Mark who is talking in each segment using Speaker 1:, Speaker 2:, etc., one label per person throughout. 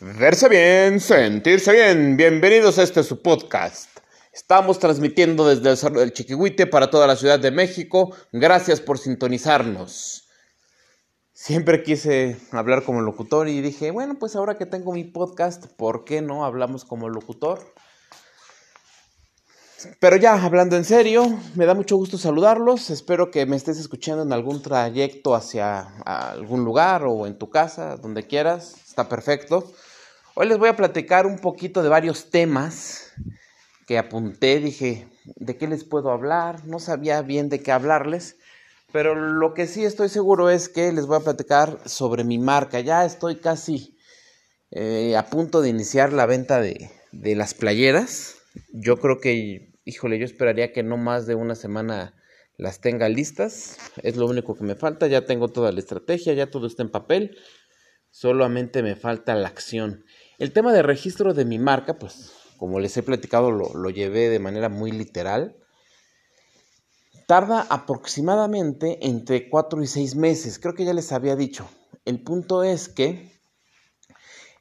Speaker 1: Verse bien, sentirse bien. Bienvenidos a este su podcast. Estamos transmitiendo desde el Cerro del Chiquihuite para toda la Ciudad de México. Gracias por sintonizarnos. Siempre quise hablar como locutor y dije, bueno, pues ahora que tengo mi podcast, ¿por qué no hablamos como locutor? Pero ya, hablando en serio, me da mucho gusto saludarlos. Espero que me estés escuchando en algún trayecto hacia algún lugar o en tu casa, donde quieras. Está perfecto. Hoy les voy a platicar un poquito de varios temas que apunté, dije, ¿de qué les puedo hablar? No sabía bien de qué hablarles, pero lo que sí estoy seguro es que les voy a platicar sobre mi marca. Ya estoy casi eh, a punto de iniciar la venta de, de las playeras. Yo creo que, híjole, yo esperaría que no más de una semana las tenga listas. Es lo único que me falta. Ya tengo toda la estrategia, ya todo está en papel. Solamente me falta la acción. El tema de registro de mi marca, pues como les he platicado, lo, llevé de manera muy literal. Tarda aproximadamente entre 4 y 6 meses, creo que ya les había dicho. El punto es que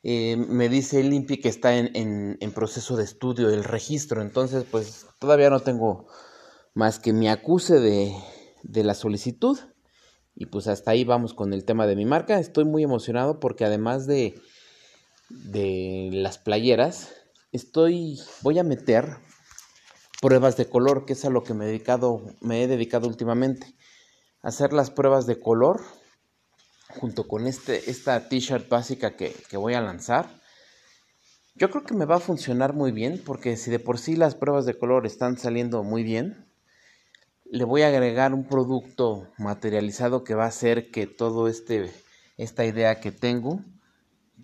Speaker 1: eh, me dice el INPI que está en, proceso de estudio el registro, entonces pues todavía no tengo más que mi acuse de, de la solicitud y pues hasta ahí vamos con el tema de mi marca. Estoy muy emocionado porque además de de las playeras, estoy, voy a meter pruebas de color, que es a lo que me he dedicado, me he dedicado últimamente. Hacer las pruebas de color junto con este, esta t-shirt básica que, que voy a lanzar. Yo creo que me va a funcionar muy bien porque si de por sí las pruebas de color están saliendo muy bien, le voy a agregar un producto materializado que va a hacer que todo este esta idea que tengo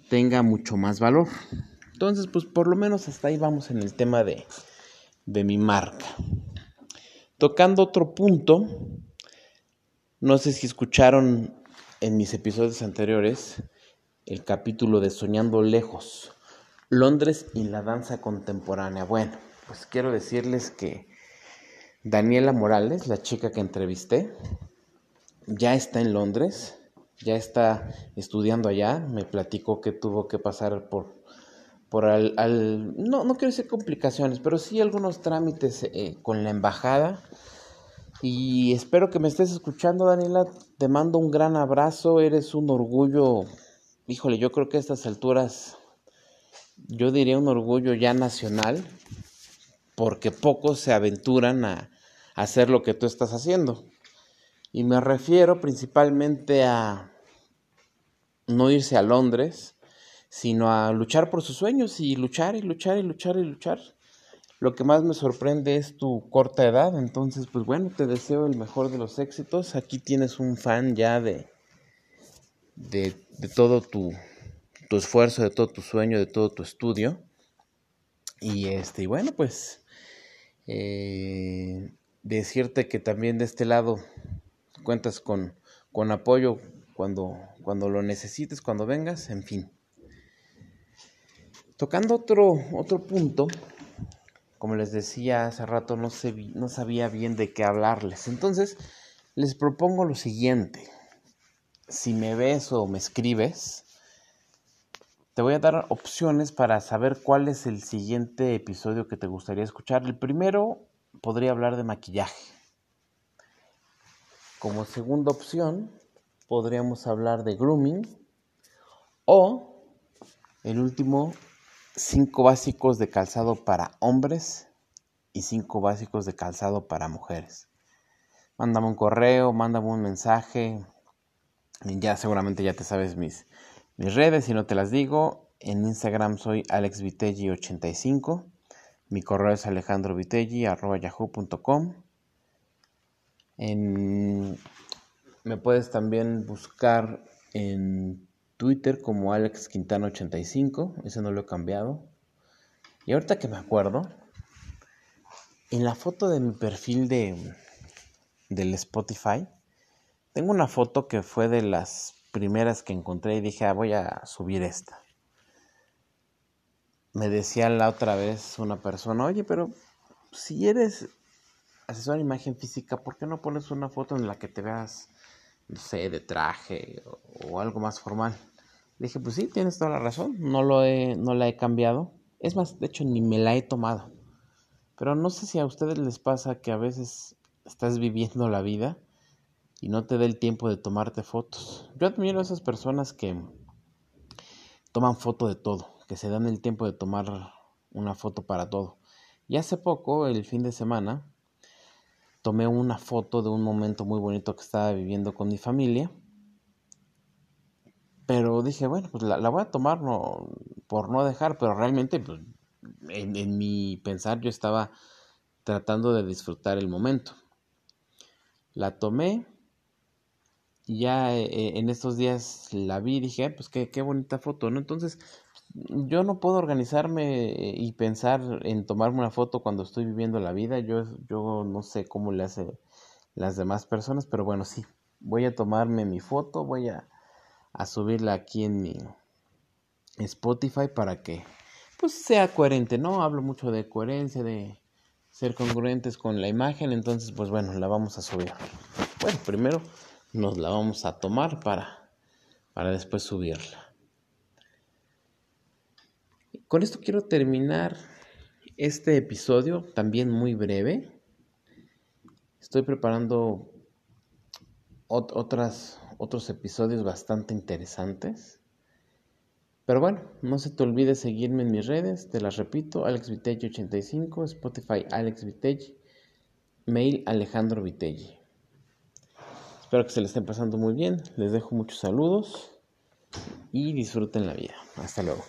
Speaker 1: tenga mucho más valor. Entonces, pues por lo menos hasta ahí vamos en el tema de, de mi marca. Tocando otro punto, no sé si escucharon en mis episodios anteriores el capítulo de Soñando Lejos, Londres y la danza contemporánea. Bueno, pues quiero decirles que Daniela Morales, la chica que entrevisté, ya está en Londres ya está estudiando allá, me platicó que tuvo que pasar por, por al, no, no quiero decir complicaciones, pero sí algunos trámites eh, con la embajada. Y espero que me estés escuchando, Daniela. Te mando un gran abrazo, eres un orgullo. Híjole, yo creo que a estas alturas, yo diría un orgullo ya nacional, porque pocos se aventuran a hacer lo que tú estás haciendo. Y me refiero principalmente a no irse a Londres, sino a luchar por sus sueños y luchar y luchar y luchar y luchar. Lo que más me sorprende es tu corta edad, entonces pues bueno, te deseo el mejor de los éxitos. Aquí tienes un fan ya de, de, todo tu, tu esfuerzo, de todo tu sueño, de todo tu estudio. Y este, y bueno, pues eh, decirte que también de este lado cuentas con, con apoyo cuando, cuando lo necesites, cuando vengas, en fin. Tocando otro, otro punto, como les decía hace rato, no, no sabía bien de qué hablarles. Entonces, les propongo lo siguiente. Si me ves o me escribes, te voy a dar opciones para saber cuál es el siguiente episodio que te gustaría escuchar. El primero podría hablar de maquillaje. Como segunda opción, podríamos hablar de grooming o el último, cinco básicos de calzado para hombres y cinco básicos de calzado para mujeres. Mándame un correo, mándame un mensaje. Ya seguramente ya te sabes mis, mis redes, si no te las digo. En Instagram soy alexvitelli85. Mi correo es alejandrovitelli.yahoo.com. En, me puedes también buscar en Twitter como Alex Quintana 85, ese no lo he cambiado. Y ahorita que me acuerdo, en la foto de mi perfil de del Spotify, tengo una foto que fue de las primeras que encontré y dije, ah, voy a subir esta. Me decía la otra vez una persona, oye, pero si eres asesor de imagen física, ¿por qué no pones una foto en la que te veas, no sé, de traje o, algo más formal? Dije, pues sí, tienes toda la razón, no, lo he, no la he cambiado. Es más, de hecho, ni me la he tomado. Pero no sé si a ustedes les pasa que a veces estás viviendo la vida y no te da el tiempo de tomarte fotos. Yo admiro a esas personas que toman foto de todo, que se dan el tiempo de tomar una foto para todo. Y hace poco, el fin de semana, tomé una foto de un momento muy bonito que estaba viviendo con mi familia. Pero dije, bueno, pues la, voy a tomar no, por no dejar, pero realmente pues, en, en mi pensar yo estaba tratando de disfrutar el momento. La tomé ya eh, en estos días la vi y dije, pues qué, qué bonita foto, ¿no? Entonces, yo no puedo organizarme y pensar en tomarme una foto cuando estoy viviendo la vida. Yo, yo no sé cómo le hace las demás personas, pero bueno, sí, voy a tomarme mi foto, voy a, a subirla aquí en mi Spotify para que pues sea coherente, ¿no? Hablo mucho de coherencia, de ser congruentes con la imagen, entonces pues bueno, la vamos a subir. Bueno, primero nos la vamos a tomar para, para después subirla. Con esto quiero terminar este episodio, también muy breve. Estoy preparando otras, otros episodios bastante interesantes. Pero bueno, no se te olvide seguirme en mis redes, te las repito, Alex 85, Spotify Alex mail Alejandro Vitelli. Espero que se les estén pasando muy bien, les dejo muchos saludos y disfruten la vida. Hasta luego.